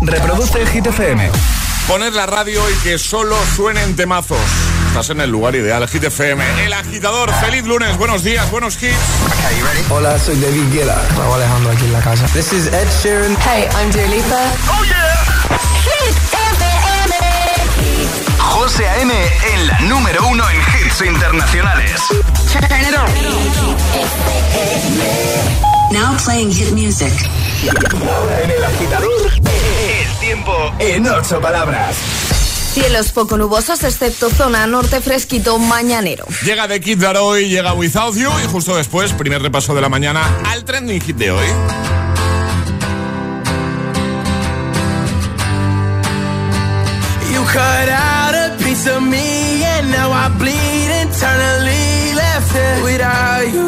Reproduce el Hit FM. Poner la radio y que solo suenen temazos. Estás en el lugar ideal, Hit FM. El agitador, feliz lunes, buenos días, buenos hits. Hola, soy David Guetta. Raúl Alejandro aquí en la casa. This is Ed Sheeran. Hey, I'm Dua Lipa. Oh yeah. Hit FM. José A.M. en la número uno en hits internacionales. Turn it on. Now playing hit music. Ahora en el agitador, el tiempo en ocho palabras. Cielos poco nubosos, excepto zona norte fresquito mañanero. Llega The Kid Laroi, llega Without You y justo después, primer repaso de la mañana al trending hit de hoy. You cut out a piece of me and now I bleed internally left it without you,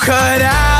cut out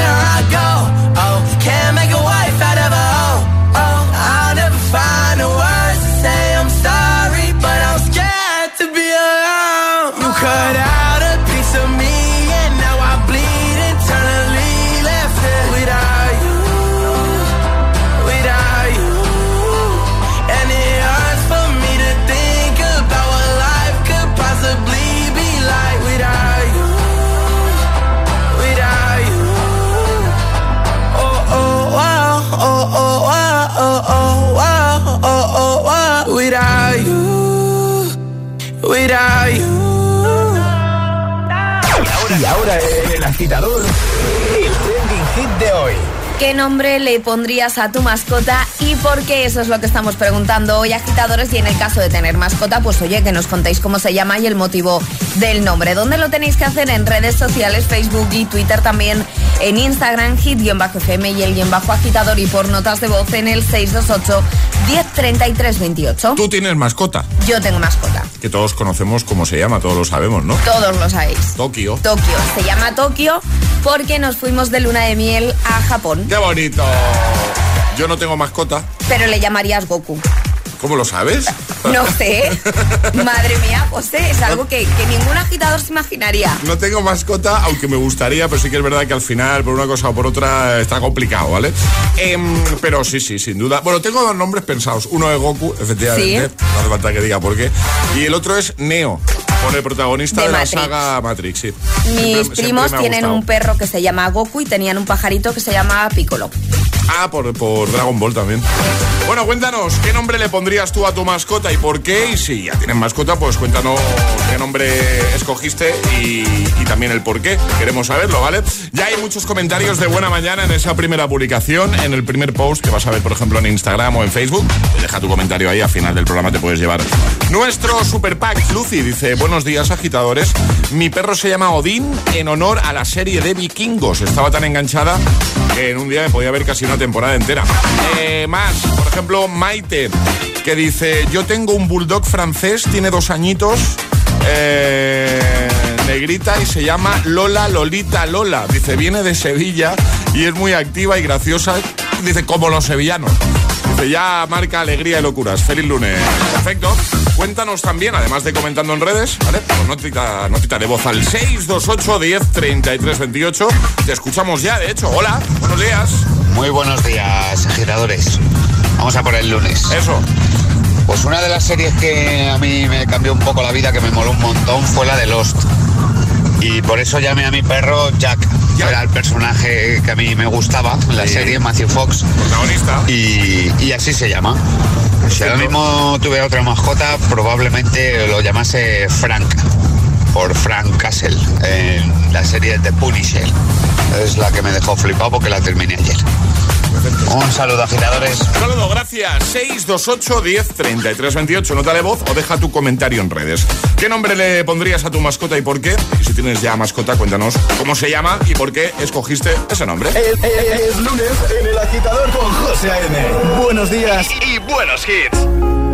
agitador, el trending hit de hoy. ¿Qué nombre le pondrías a tu mascota y por qué? Eso es lo que estamos preguntando hoy, agitadores. Y en el caso de tener mascota, pues oye, que nos contéis cómo se llama y el motivo del nombre. ¿Dónde lo tenéis que hacer? En redes sociales, Facebook y Twitter también. En Instagram, hit-fm y el guion bajo agitador y por notas de voz en el 628 103328. Tú tienes mascota, Yo tengo mascota. que todos conocemos cómo se llama, todos lo sabemos, ¿no? Todos lo sabéis. Tokio. Tokio. Se llama Tokio porque nos fuimos de luna de miel a Japón. ¡Qué bonito! Yo no tengo mascota. Pero le llamarías Goku. ¿Cómo lo sabes? No sé. Madre mía, José, es algo que, que ningún agitador se imaginaría. No tengo mascota, aunque me gustaría, pero sí que es verdad que al final, por una cosa o por otra, está complicado, ¿vale? Em, pero sí, sí, sin duda. Bueno, tengo dos nombres pensados. Uno es Goku, efectivamente. Sí. No hace falta que diga por qué. Y el otro es Neo, por el protagonista De de, la saga Matrix, sí. Mis Siempre- primos tienen un perro que se llama Goku y tenían un pajarito que se llama Piccolo. Ah, por, por Dragon Ball también. Bueno, cuéntanos, ¿qué nombre le pondrías tú a tu mascota y por qué? Y si ya tienes mascota, pues cuéntanos qué nombre escogiste y, también el por qué. Queremos saberlo, ¿vale? Ya hay muchos comentarios de buena mañana en esa primera publicación, en el primer post que vas a ver, por ejemplo, en Instagram o en Facebook. Deja tu comentario ahí, al final del programa te puedes llevar. Nuestro super pack, Lucy, dice, buenos días, agitadores. Mi perro se llama Odín en honor a la serie de vikingos. Estaba tan enganchada que en un día me podía ver casi una temporada entera. Eh, más, por ejemplo, Maite, que dice, yo tengo un bulldog francés, tiene dos añitos, eh, negrita y se llama Lola Lolita Lola. Dice, viene de Sevilla y es muy activa y graciosa, dice, como los sevillanos ya marca alegría y locuras. Feliz lunes. Perfecto. Cuéntanos también, además de comentando en redes, ¿vale? Por notita, notita de voz al 628 10 33 28. Te escuchamos ya, de hecho. Hola, buenos días. Muy buenos días, agitadores. Vamos a por el lunes. Eso. Pues una de las series que a mí me cambió un poco la vida, que me moló un montón, fue la de Lost y por eso llamé a mi perro Jack. Jack. Era el personaje que a mí me gustaba en la serie, Matthew Fox. Protagonista. Y, así se llama. Si ahora mismo tuviera otra mascota, probablemente lo llamase Frank por Frank Castle en la serie The Punisher. Es la que me dejó flipado porque la terminé ayer. Un saludo, agitadores. Un saludo, gracias. 628 10 33 28. Nota de voz o deja tu comentario en redes. ¿Qué nombre le pondrías a tu mascota y por qué? Y si tienes ya mascota, cuéntanos cómo se llama y por qué escogiste ese nombre. Eh, eh, eh, es, lunes en el agitador con José A.M. Buenos días y buenos hits.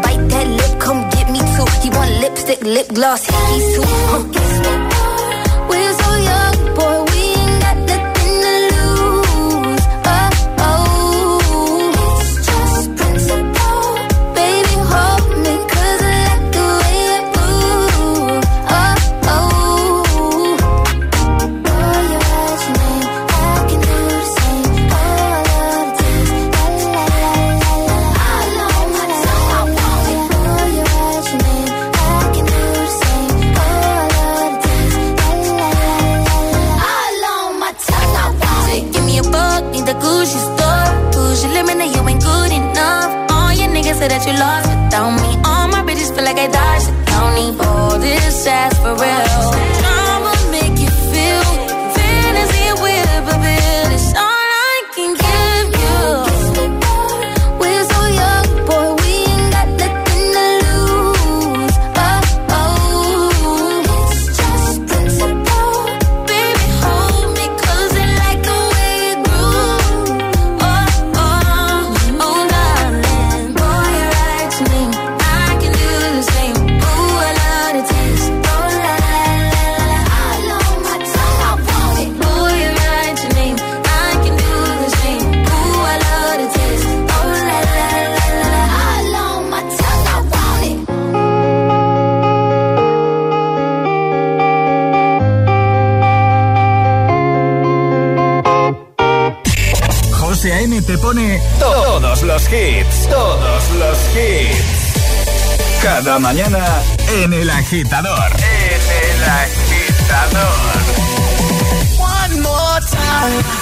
bite that lip, come get me too. He want lipstick, lip gloss, He's too. Huh. Where's was so young, boy. Cada mañana en El Agitador. En El Agitador. One more time.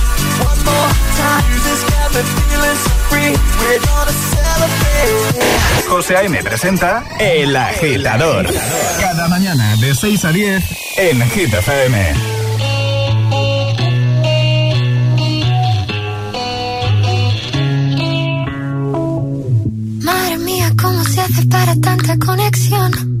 More got me feeling so free. We're gonna celebrate. José A.M. presenta El Agitador. Cada mañana de 6 a 10 en Hit FM. Madre mía, ¿cómo se hace para tanta conexión?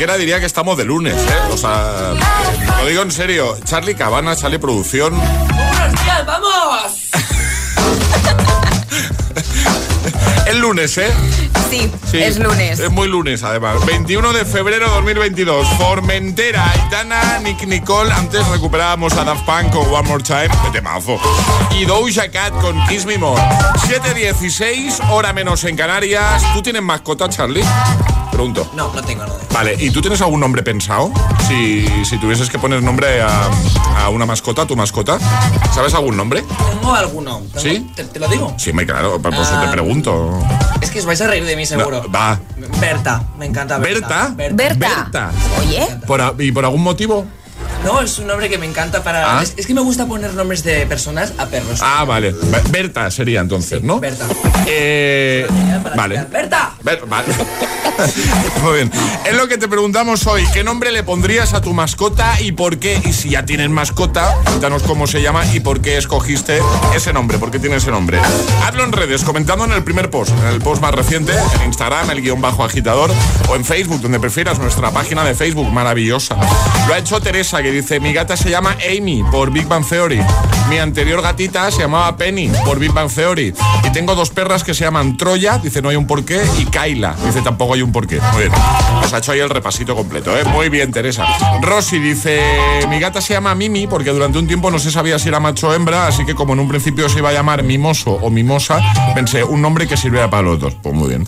cualquiera diría que estamos de lunes, ¿eh? O sea, lo digo en serio. Charlie Cabana, Charlie Producción. ¡Buenos días, vamos! El lunes, ¿eh? Sí, Sí, es lunes. Es muy lunes, además. 21 de febrero 2022. Formentera, Aitana, Nick Nicole. Antes recuperábamos a Daft Punk con One More Time. ¡Qué temazo! Y Doja Cat con Kiss Me More. 7.16, hora menos en Canarias. ¿Tú tienes mascota, Charlie? Pregunto. No, no tengo nada. Vale, ¿y tú tienes algún nombre pensado? Si, si tuvieses que poner nombre a, a una mascota, a tu mascota. ¿Sabes algún nombre? Tengo alguno. Tengo- ¿Sí? ¿Te, te lo digo? Sí, me claro, por eso te Ah. pregunto. Es que os vais a reír de mí seguro. No, va. Berta, me encanta Berta. ¿Berta? Berta. Berta. Oye, ¿Por ¿Y por algún motivo? No, es un nombre que me encanta para... Ah. Es, es que me gusta poner nombres de personas a perros. Ah, vale. Be- Berta sería entonces, ¿no? Berta. Eh, vale. tirar. ¡Berta! Muy bien. Es lo que te preguntamos hoy. ¿Qué nombre le pondrías a tu mascota y por qué? Y si ya tienes mascota, cuéntanos cómo se llama y por qué escogiste ese nombre. ¿Por qué tiene ese nombre? Hazlo en redes, comentando en el primer post, en el post más reciente, en Instagram, el guion bajo agitador, o en Facebook, donde prefieras, nuestra página de Facebook, maravillosa. Lo ha hecho Teresa, que dice, mi gata se llama Amy, por Big Bang Theory. Mi anterior gatita se llamaba Penny, por Big Bang Theory. Y tengo dos perras que se llaman Troya, dice, no hay un porqué, y Kaila, dice, tampoco hay un porqué. Muy bien. Nos ha hecho ahí el repasito completo, ¿eh? Muy bien, Teresa. Rosy dice, mi gata se llama Mimi, porque durante un tiempo no se sabía si era macho o hembra, así que como en un principio se iba a llamar Mimoso o Mimosa, pensé, un nombre que sirviera para los dos. Pues muy bien.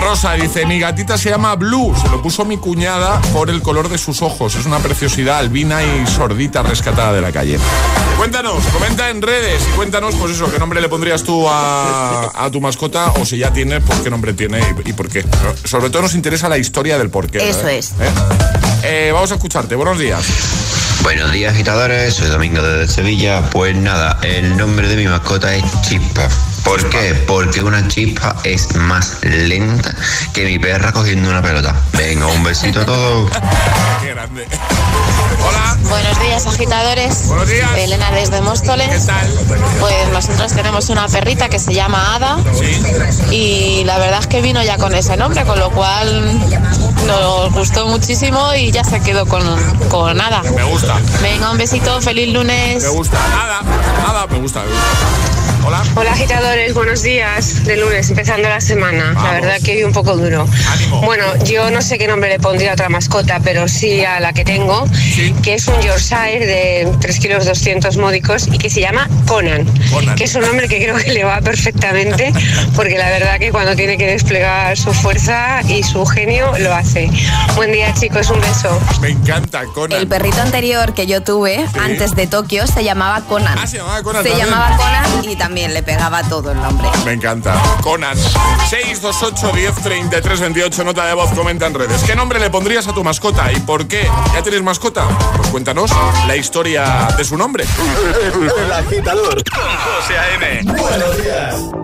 Rosa dice, mi gatita se llama Blue, se lo puso mi cuñada por el color de sus ojos. Es una preciosidad albina y sordita rescatada de la calle. Cuéntanos, comenta en redes y cuéntanos, pues eso, qué nombre le pondrías tú a, a tu mascota o si ya tienes, pues qué nombre tiene y, y por qué. Sobre todo nos interesa la historia del por qué. Eso ¿eh? es. ¿Eh? Eh, vamos a escucharte, buenos días. Buenos días, agitadores. Soy Domingo desde Sevilla. Pues nada, el nombre de mi mascota es Chispa. ¿Por qué? Porque una chispa es más lenta que mi perra cogiendo una pelota. Venga, un besito a todos. Qué grande. Hola. Buenos días, agitadores. Buenos días. Elena desde Móstoles. ¿Qué tal? Pues nosotros tenemos una perrita que se llama Ada Sí. y la verdad es que vino ya con ese nombre, con lo cual nos gustó muchísimo y ya se quedó con, con Ada. Me gusta. Venga, un besito, feliz lunes. Me gusta. Nada, nada, me gusta. me gusta. Hola. Hola agitadores, buenos días de lunes, empezando la semana. Vamos. La verdad que hoy un poco duro. Ánimo. Bueno, yo no sé qué nombre le pondría a otra mascota, pero sí a la que tengo, Sí. que es un Yorkshire de 3 kilos 200 módicos y que se llama Conan, Conan. que es un nombre que creo que le va perfectamente, porque la verdad que cuando tiene que desplegar su fuerza y su genio, lo hace. Buen día chicos, un beso. Me encanta Conan. el perrito anterior que yo tuve antes de Tokio se llamaba Conan. Ah, se llamaba Conan Se también. llamaba Conan y también le pegaba todo el nombre. Me encanta. Conan. 628 10 33 28 nota de voz, comenta en redes. ¿Qué nombre le pondrías a tu mascota y por qué? ¿Ya tienes mascota? Pues cuéntanos la historia de su nombre. El agitador con José A.M. Buenos días.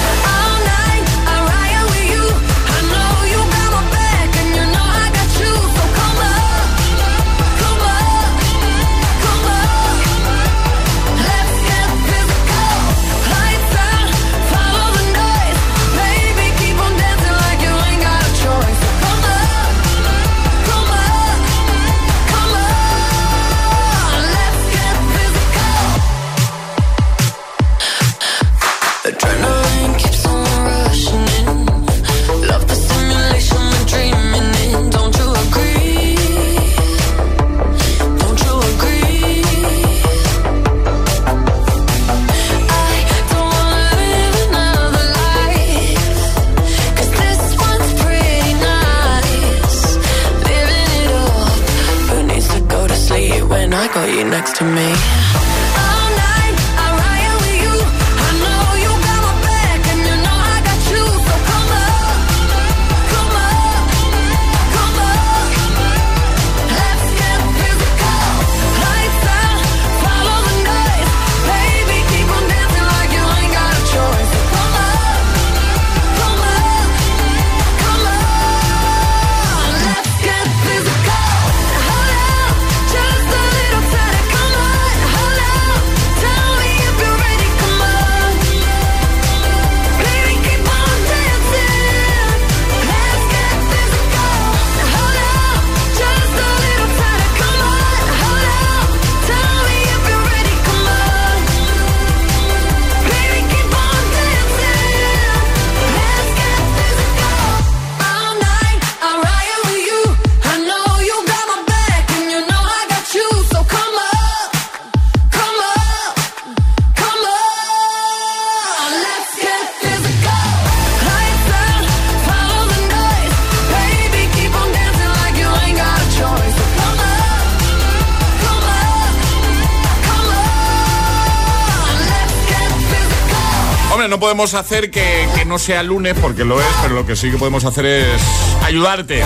Podemos hacer que, que no sea lunes porque lo es, pero lo que sí que podemos hacer es ayudarte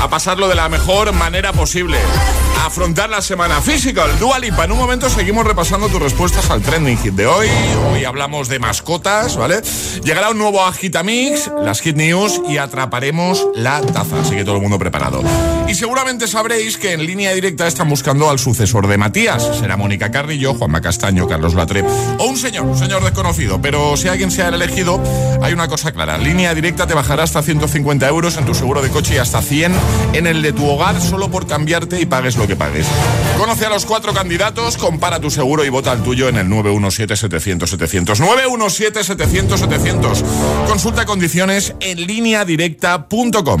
a pasarlo de la mejor manera posible. Afrontar la semana Physical, Dua Lipa. En un momento seguimos repasando tus respuestas al trending hit de hoy. Hoy hablamos de mascotas, ¿vale? Llegará un nuevo Agitamix, las Hit News y atraparemos la taza. Así que todo el mundo preparado. Y seguramente sabréis que en línea directa están buscando al sucesor de Matías. Será Mónica Carrillo, Juanma Castaño, Carlos Latre o un señor, un señor desconocido. Pero si alguien sea el elegido, hay una cosa clara. Línea directa te bajará hasta 150 euros en tu seguro de coche y hasta 100 en el de tu hogar solo por cambiarte y pagues lo que pagues. Conoce a los cuatro candidatos, compara tu seguro y vota el tuyo en el 917-700-700. 917-700-700. Consulta condiciones en lineadirecta.com.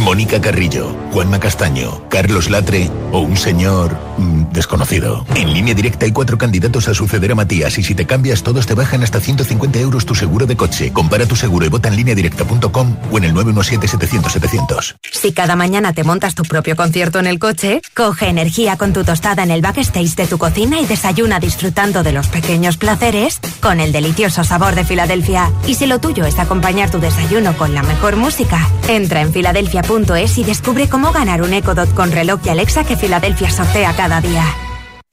Mónica Carrillo, Juanma Castaño, Carlos Latre o un señor mm, desconocido. En línea directa hay cuatro candidatos a suceder a Matías y si te cambias todos te bajan hasta 150 euros tu seguro de coche. Compara tu seguro y vota en línea directa.com o en el 917-700-700. Si cada mañana te montas tu propio concierto en el coche, coge energía con tu tostada en el backstage de tu cocina y desayuna disfrutando de los pequeños placeres con el delicioso sabor de Filadelfia. Y si lo tuyo es acompañar tu desayuno con la mejor música, entra en filadelfia.es y descubre cómo ganar un Echo Dot con reloj y Alexa que Filadelfia sortea cada día.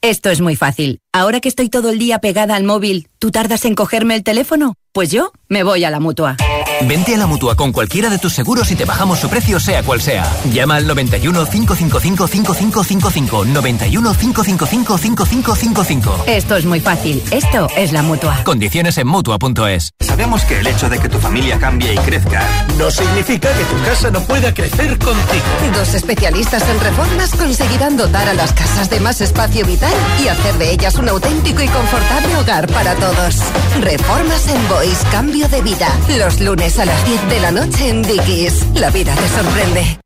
Esto es muy fácil. Ahora que estoy todo el día pegada al móvil, ¿tú tardas en cogerme el teléfono? Pues yo me voy a la mutua. Vente a la mutua con cualquiera de tus seguros y te bajamos su precio, sea cual sea. Llama al 91 555 5555. 91 555 5555. Esto es muy fácil. Esto es la mutua. Condiciones en mutua.es. Sabemos que el hecho de que tu familia cambie y crezca no significa que tu casa no pueda crecer contigo. Dos especialistas en reformas conseguirán dotar a las casas de más espacio vital y hacer de ellas un auténtico y confortable hogar para todos. Reformas en Boys, cambio de vida. Los lunes a las 10 de la noche en Dickies. La vida te sorprende.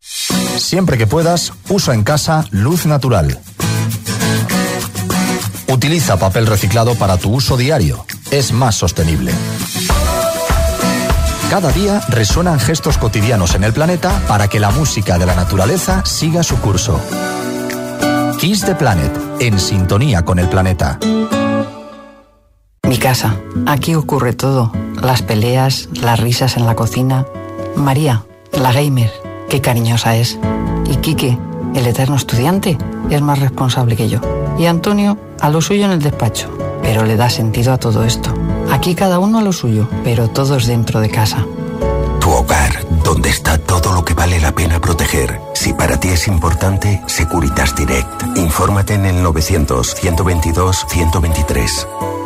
Siempre que puedas, usa en casa luz natural. Utiliza papel reciclado para tu uso diario. Es más sostenible. Cada día resuenan gestos cotidianos en el planeta para que la música de la naturaleza siga su curso. Kiss the Planet, en sintonía con el planeta. Casa. Aquí ocurre todo. Las peleas, las risas en la cocina. María, la gamer, qué cariñosa es. Y Quique, el eterno estudiante, es más responsable que yo. Y Antonio, a lo suyo en el despacho. Pero le da sentido a todo esto. Aquí cada uno a lo suyo, pero todos dentro de casa. Tu hogar, donde está todo lo que vale la pena proteger. Si para ti es importante, Securitas Direct. Infórmate en el 900-122-123.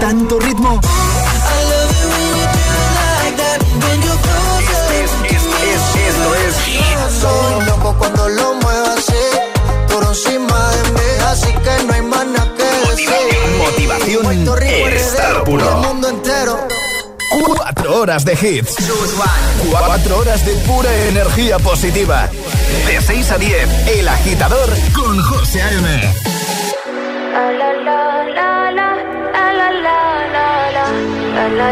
Tanto ritmo? Motivación puro. mundo entero. Cuatro horas de hits. Cuatro horas de pura energía positiva. De 6 a 10, El Agitador con José A.M.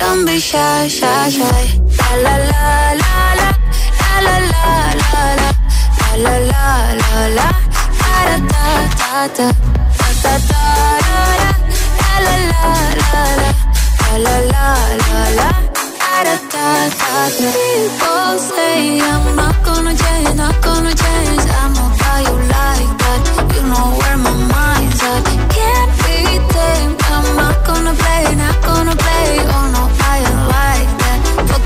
Don't be shy, shy, shy. La la la la la la la la la la la la la da da da da da da da la la la la la la la la da da da da. People say I'm not gonna change, not gonna change. I know how you like that. You know where my mind's at. Can't be tamed. I'm not gonna play, not gonna play. Oh no,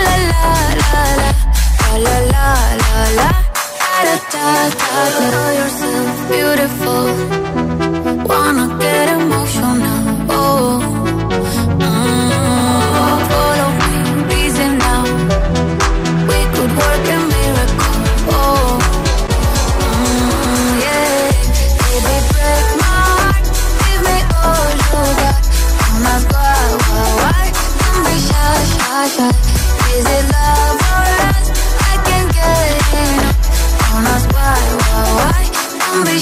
la la la la la la. La la da da da da beautiful. Wanna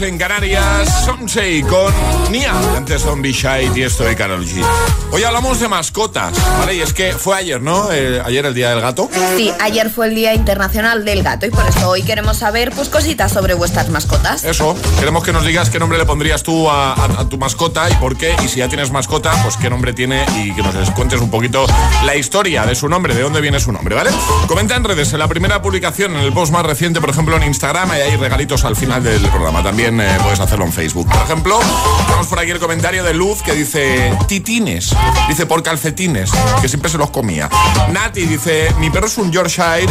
en Canarias, Somsei con Nia, antes Zombie Shy y esto de Karol G. Hoy hablamos de mascotas, ¿vale? Y es que fue ayer, ¿no? Eh, ayer el Día del Gato. Sí, ayer fue el Día Internacional del Gato y por eso hoy queremos saber pues cositas sobre vuestras mascotas. Eso, queremos que nos digas qué nombre le pondrías tú a, a- a tu mascota y por qué. Y si ya tienes mascota, pues qué nombre tiene y que nos cuentes un poquito la historia de su nombre, de dónde viene su nombre, ¿vale? Comenta en redes, en la primera publicación, en el post más reciente, por ejemplo, en Instagram, y hay regalitos al final del programa. También eh, puedes hacerlo en Facebook. Por ejemplo, tenemos por aquí el comentario de Luz que dice titines. Dice por calcetines, que siempre se los comía. Nati dice, mi perro es un Yorkshire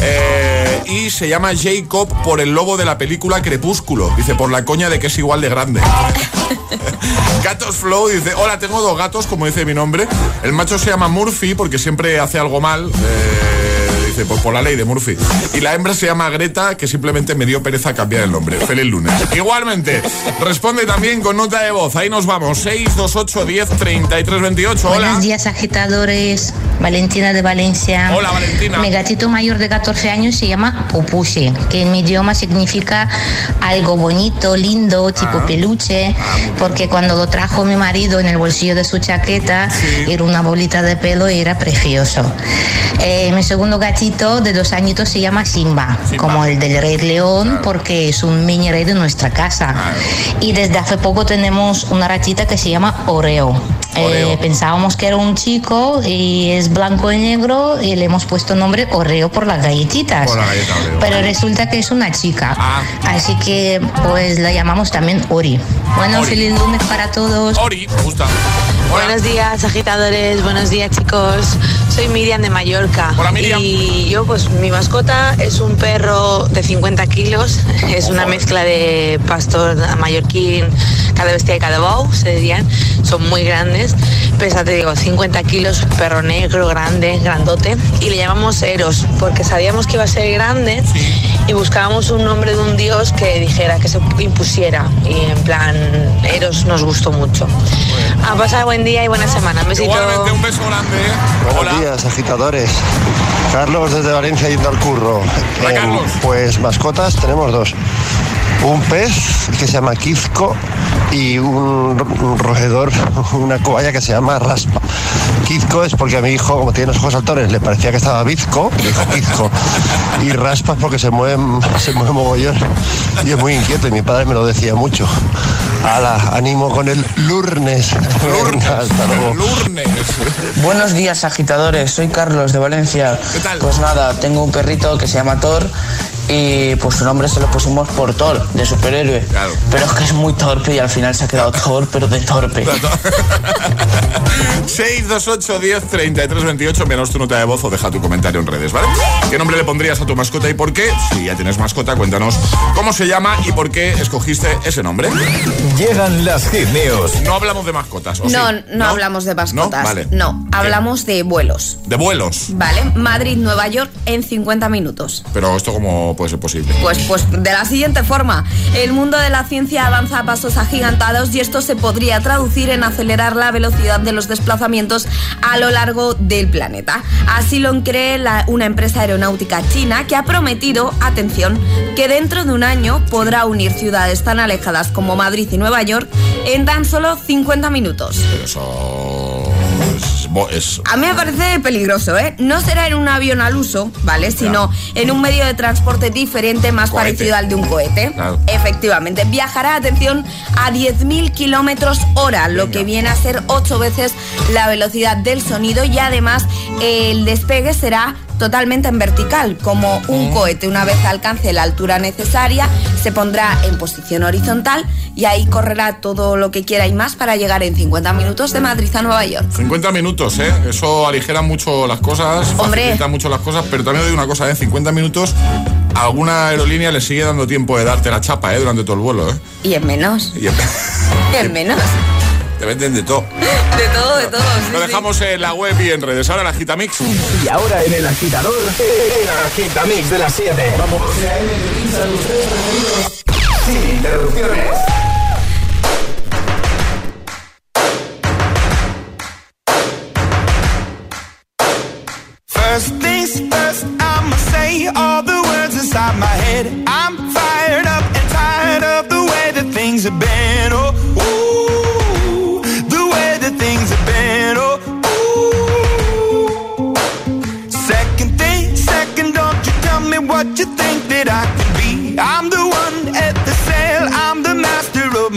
eh, y se llama Jacob por el lobo de la película Crepúsculo. Dice, por la coña de que es igual de grande. Gatos Flow dice, hola, tengo dos gatos, como dice mi nombre. El macho se llama Murphy porque siempre hace algo mal. eh, dice, por, por la ley de Murphy. Y la hembra se llama Greta, que simplemente me dio pereza cambiar el nombre. Feliz lunes. Igualmente, responde también con nota de voz. Ahí nos vamos. 628 10 33 28. Hola. Buenos días, agitadores. Valentina de Valencia. Hola, Valentina. Mi gatito mayor de 14 años se llama Pupushi, que en mi idioma significa algo bonito, lindo, tipo Ah. peluche, porque cuando lo trajo mi marido en el bolsillo de su chaqueta, era una bolita de pelo y era precioso. Eh, mi segundo gatito de dos añitos se llama Simba, como el del Rey León, porque es un mini rey de nuestra casa. Y desde hace poco tenemos una ratita que se llama Oreo. Eh, pensábamos que era un chico y es blanco y negro y le hemos puesto nombre Oreo por las galletitas. Por la galleta Oreo. Pero resulta que es una chica. Así que pues la llamamos también Ori. Bueno, Ori. feliz lunes para todos. Ori, me gusta. Buenos días, agitadores. Buenos días, chicos. Soy Miriam de Mallorca. Hola, Miriam. Y yo, pues, mi mascota es un perro de 50 kilos. Es una mezcla de pastor mallorquín, cada bestia y cada bou, se dirían. Son muy grandes. Pesa, te digo, 50 kilos, perro negro, grande, grandote. Y le llamamos Eros, porque sabíamos que iba a ser grande y buscábamos un nombre de un dios que dijera, que se impusiera. Y en plan, Eros nos gustó mucho. A pasar buen día y buena semana. Un besito. Igualmente, un beso grande. ¿eh? Buenos días, agitadores. Carlos desde Valencia yendo al curro. Em, pues mascotas tenemos dos. Un pez que se llama Kizco y un, un roedor, una cobaya que se llama Raspa. Kizco es porque a mi hijo, como tiene los ojos saltones, le parecía que estaba bizco, le dijo Kizco. Y Raspa es porque se mueve, se mueve mogollón y es muy inquieto y mi padre me lo decía mucho. Ala, ánimo con el Lurnes. Venga, hasta luego. Buenos días, agitadores. Soy Carlos de Valencia. Pues nada, tengo un perrito que se llama Thor y pues su nombre se lo pusimos por Thor, de superhéroe. Pero es que es muy torpe y al final se ha quedado Thor, pero de torpe. 628 10 33 28, menos tu nota de voz o deja tu comentario en redes, ¿vale? ¿Qué nombre le pondrías a tu mascota y por qué? Si ya tienes mascota, cuéntanos cómo se llama y por qué escogiste ese nombre. Llegan las hit news. No hablamos de mascotas, ¿o sí? No, no, hablamos de mascotas. ¿No? Vale. No, hablamos de vuelos. De vuelos. Vale, Madrid-Nueva York en 50 minutos. Pero esto cómo puede ser posible. Pues, pues de la siguiente forma, el mundo de la ciencia avanza a pasos agigantados y esto se podría traducir en acelerar la velocidad de los desplazamientos a lo largo del planeta. Así lo cree la- una empresa aeronáutica china que ha prometido, atención, que dentro de un año podrá unir ciudades tan alejadas como Madrid y Nueva York en tan solo 50 minutos. Pero eso A mí me parece peligroso, ¿eh? No será en un avión al uso, ¿vale? Sino en un medio de transporte diferente más Cohete. parecido al de un cohete. Claro. Efectivamente. Viajará, atención, a 10.000 kilómetros hora, lo que viene a ser 8 veces la velocidad del sonido y además el despegue será totalmente en vertical, como un cohete. Una vez alcance la altura necesaria, se pondrá en posición horizontal y ahí correrá todo lo que quiera y más para llegar en 50 minutos de Madrid a Nueva York. 50 minutos, ¿eh? Eso aligera mucho las cosas, Hombre. facilita mucho las cosas, pero también digo una cosa, ¿eh? 50 minutos, alguna aerolínea le sigue dando tiempo de darte la chapa, ¿eh? Durante todo el vuelo, ¿eh? Y en menos. Y en- Y en menos. Te venden de todo. De todo, de todo. sí, Lo sí. dejamos en la web y en redes. Ahora la Gitamix. Y ahora en el agitador, el agitamix de las 7. Vamos. Sin interrupciones. First things first, I'ma say all the words inside my head. I'm fired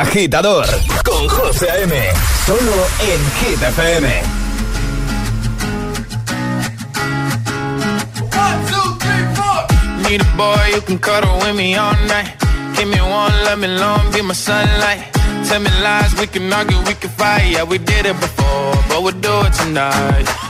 Agitador con José A.M. Solo en Hit FM. Need a boy who can cuddle with me all night. Give me one, let me long, be my sunlight. Tell me lies, we can argue, we can fight. Yeah, we did it before, but we'll do it tonight.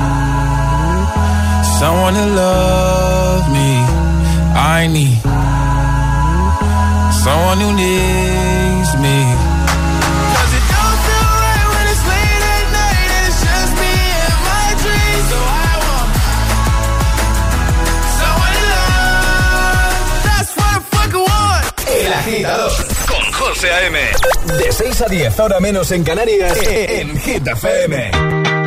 someone to love me. I need someone who needs me. 'Cause it don't feel right when it's late at night and it's just me and my dreams. So I want someone to love. That's what I fucking want. El agitador con José A.M. De 6 a 10, ahora menos en Canarias, en Hit FM.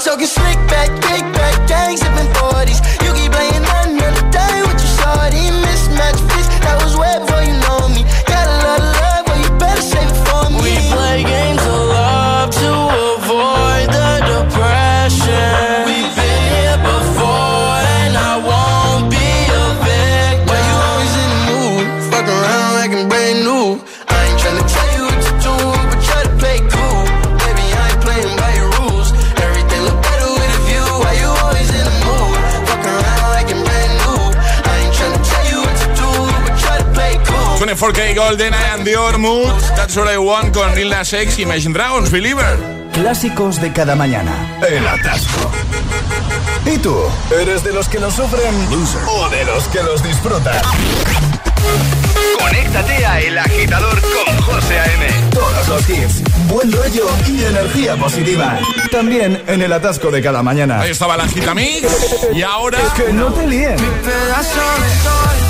Talking slick back, kick 24K Golden, am Dior Mood, That's What I Want con Lil Nas X, Imagine Dragons, Believer. Clásicos de cada mañana. El atasco. ¿Y tú? ¿Eres de los que lo sufren o de los que los disfrutan? Conéctate a El Agitador con José A.M. Todos los hits, buen rollo y energía positiva. También en el atasco de cada mañana. Ahí estaba la Agitamix y ahora... Que no te líen. pedazo de sol,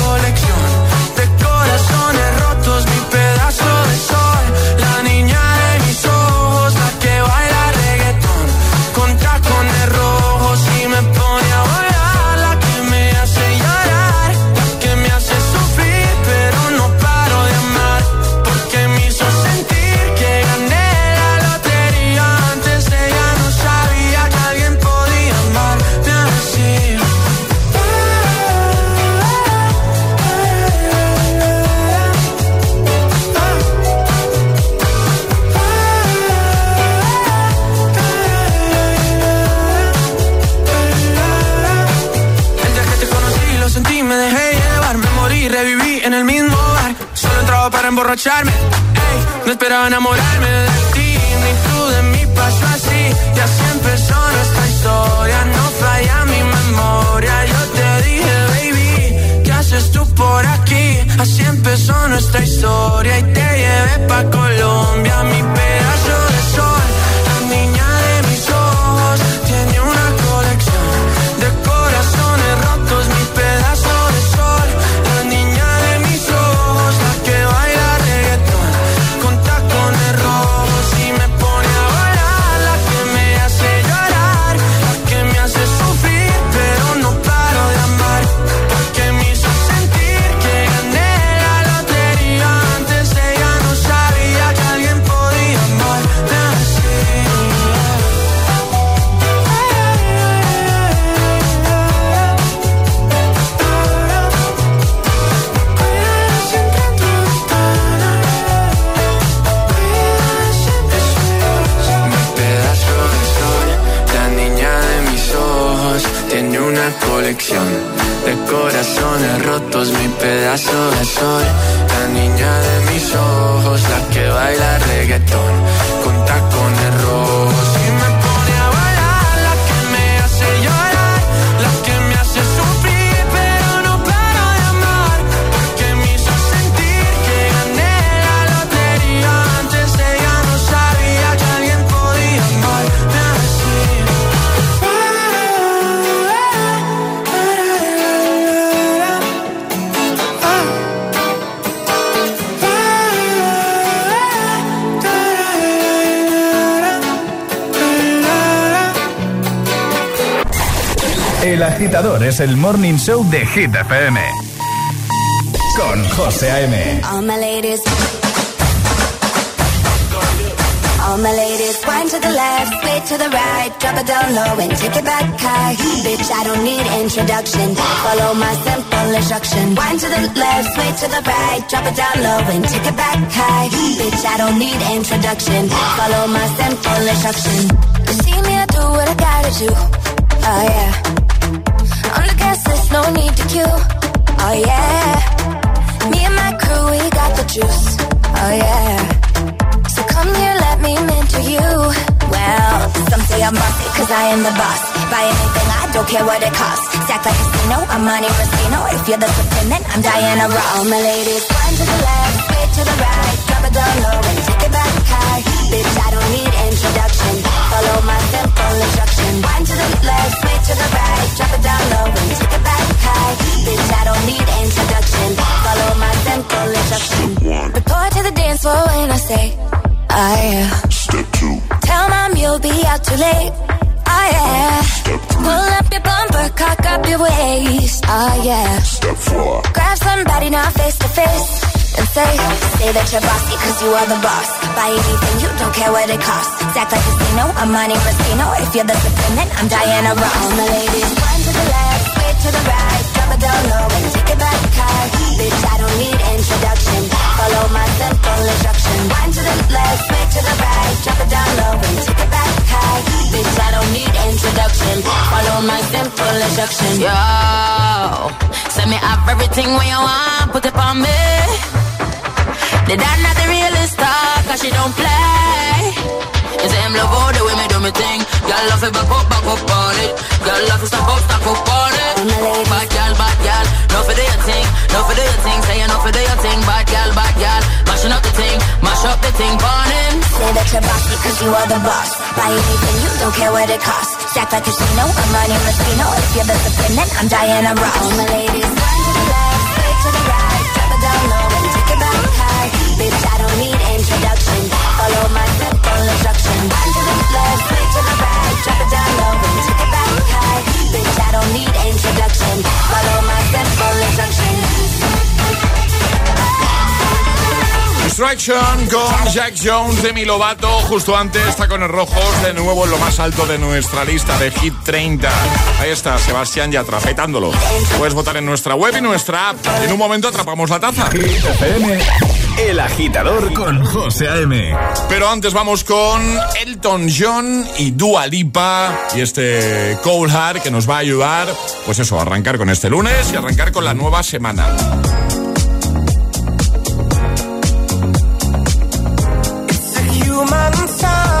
reggaetón. Con tacones agitador es el morning show de Hit FM. Con José A.M. All my ladies. All my ladies, wind to the left, sway to the right, drop it down low and take it back high. Bitch, I don't need introduction. Follow my simple instruction. Wind to the left, sway to the right, drop it down low and take it back high. Bitch, I don't need introduction. Follow my simple instruction. You see me, I do what I gotta do. Oh yeah. No need to queue. Oh yeah. Me and my crew, we got the juice. Oh yeah. So come here, let me mentor you. Well, some say I'm bossy, cause I am the boss. Buy anything, I don't care what it costs. Stack like a casino, I'm money Rustino. If you're the supreme, then I'm Diana Ross. All my ladies, one to the left, sway to the right. Drop it down low and take it back high. Bitch, I don't need introduction. Follow my simple instruction. One to the left, sway to the right. Drop it down low and take it high. Bitch, I don't need introduction. Follow my simple instruction. Report to the dance floor when I say, oh yeah. Step two. Tell mom you'll be out too late. Oh yeah. Step three. Pull up your bumper, cock up your waist. Oh yeah. Step four. Grab somebody now face to face. And say, say that you're bossy cause you are the boss. Buy anything, you don't care what it costs. Act like casino, I'm Monte Rustino. If you're the then I'm Diana Ross. All the ladies, one to the left, to the right. Drop it down low and take it back high. Bitch, I don't need introduction. Follow my simple instruction. One to the left, switch to the right. Drop it down low and take it back high. Bitch, I don't need introduction. Follow my simple instruction. Yo, send me up everything when you want, put it on me. The dad not the realest star, cause she don't play. You say him love all the way me do me thing. Girl love it back up, back up on it. Girl love it stop up, stop up on it. Bad girl, bad girl, no for do your thing, no for do your thing. Say you no for do your thing, bad girl, bad girl. Mashing up the thing, mash up the thing, on him. Say that you're bossy cause you are the boss. Buy anything, you don't care what it costs. Stack like a casino, I'm Monte Rustino. If you're the then I'm Diana Ross. All my ladies, one to the left, straight to the right. Drop it down low and take it back high. Bitch, I don't need introduction. Follow my left, to the right. Drop it down low and take it back high. Bitch, I don't need introduction. Follow my simple instruction. Distraction con Jack Jones, Demi Lovato. Justo antes está con el rojos de nuevo en lo más alto de nuestra lista de Hit 30. Ahí está, Sebastián ya atrapetándolo. Puedes votar en nuestra web y nuestra app. En un momento atrapamos la taza. FM, El Agitador con José A.M. Pero antes vamos con Elton John y Dua Lipa y este Cold Heart que nos va a ayudar, pues eso, a arrancar con este lunes y arrancar con la nueva semana. time.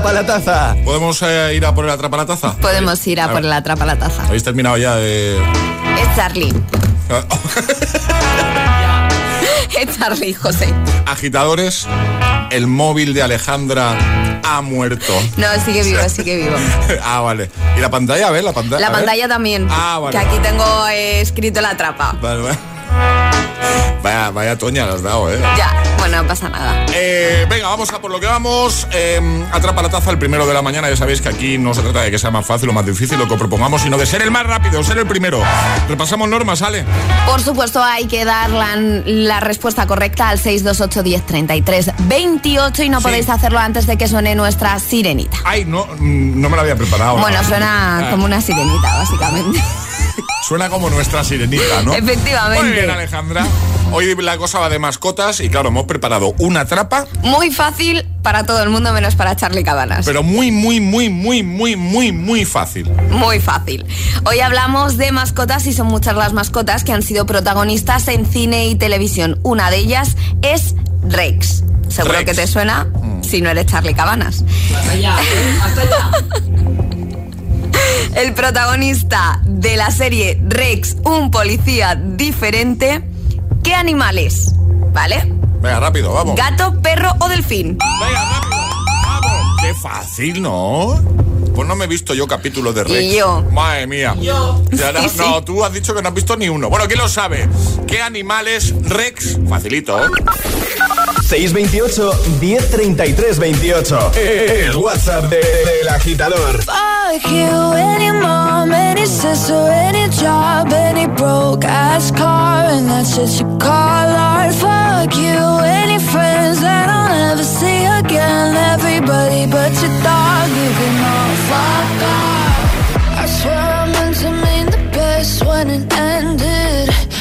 Atrapa la Taza. ¿Podemos eh, ir a por el atrapa la taza? Podemos ir a, por la atrapa la taza. ¿Habéis terminado ya de...? Es Charlie. es Charlie, José. Agitadores, el móvil de Alejandra ha muerto. No, sigue vivo, sigue vivo. ah, vale. ¿Y la pantalla? A ver, la pantalla. La pantalla también. Ah, vale. Que aquí tengo eh, escrito la trapa. Vale, vale. Vaya, vaya toña le has dado, ¿eh? Ya, bueno, no pasa nada. Eh, venga, vamos a por lo que vamos. Eh, atrapa la taza el primero de la mañana. Ya sabéis que aquí no se trata de que sea más fácil o más difícil lo que propongamos, sino de ser el más rápido, ser el primero. Repasamos normas, ¿sale? Por supuesto, hay que dar la, la respuesta correcta al 628 10 33 28 y no podéis hacerlo antes de que suene nuestra sirenita. Ay, no, mm, no me lo había preparado. Bueno, ¿no? suena Ah, como una sirenita, básicamente. Suena como nuestra sirenita, ¿no? Efectivamente. Muy bien, Alejandra. Hoy la cosa va de mascotas y claro, hemos preparado una trapa, Muy fácil para todo el mundo, menos para Charlie Cabanas. pero muy, muy, muy, muy, muy, muy, muy fácil. Muy fácil. Hoy hablamos de mascotas y son muchas las mascotas que han sido protagonistas en cine y televisión. Una de ellas es Rex. Seguro Rex. que te suena si no eres Charlie Cabanas. El protagonista de la serie Rex, un policía diferente. ¿Qué animales? ¿Vale? Venga, rápido, vamos. Gato, perro o delfín. Qué fácil, ¿no? Pues no me he visto yo capítulos de Rex. Y yo. Madre mía. Yo. Ya no, Sí, sí. no, tú has dicho que no has visto ni uno. Bueno, ¿quién lo sabe? ¿Qué animales Rex? Facilito, ¿eh? 628 1033 28. El WhatsApp de- del agitador. Fuck you, any mom, any sister, any job, any broke ass car, and that's what you call art. Fuck you, any friends that I'll never see again. Everybody but your dog, you can all fuck off.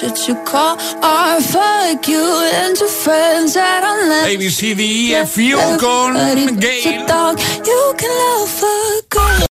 car and that's what you call art. Fuck you and your friends that I'll never A, B, C, D, E, F, U con Everybody but Gail. your dog, you can love a girl.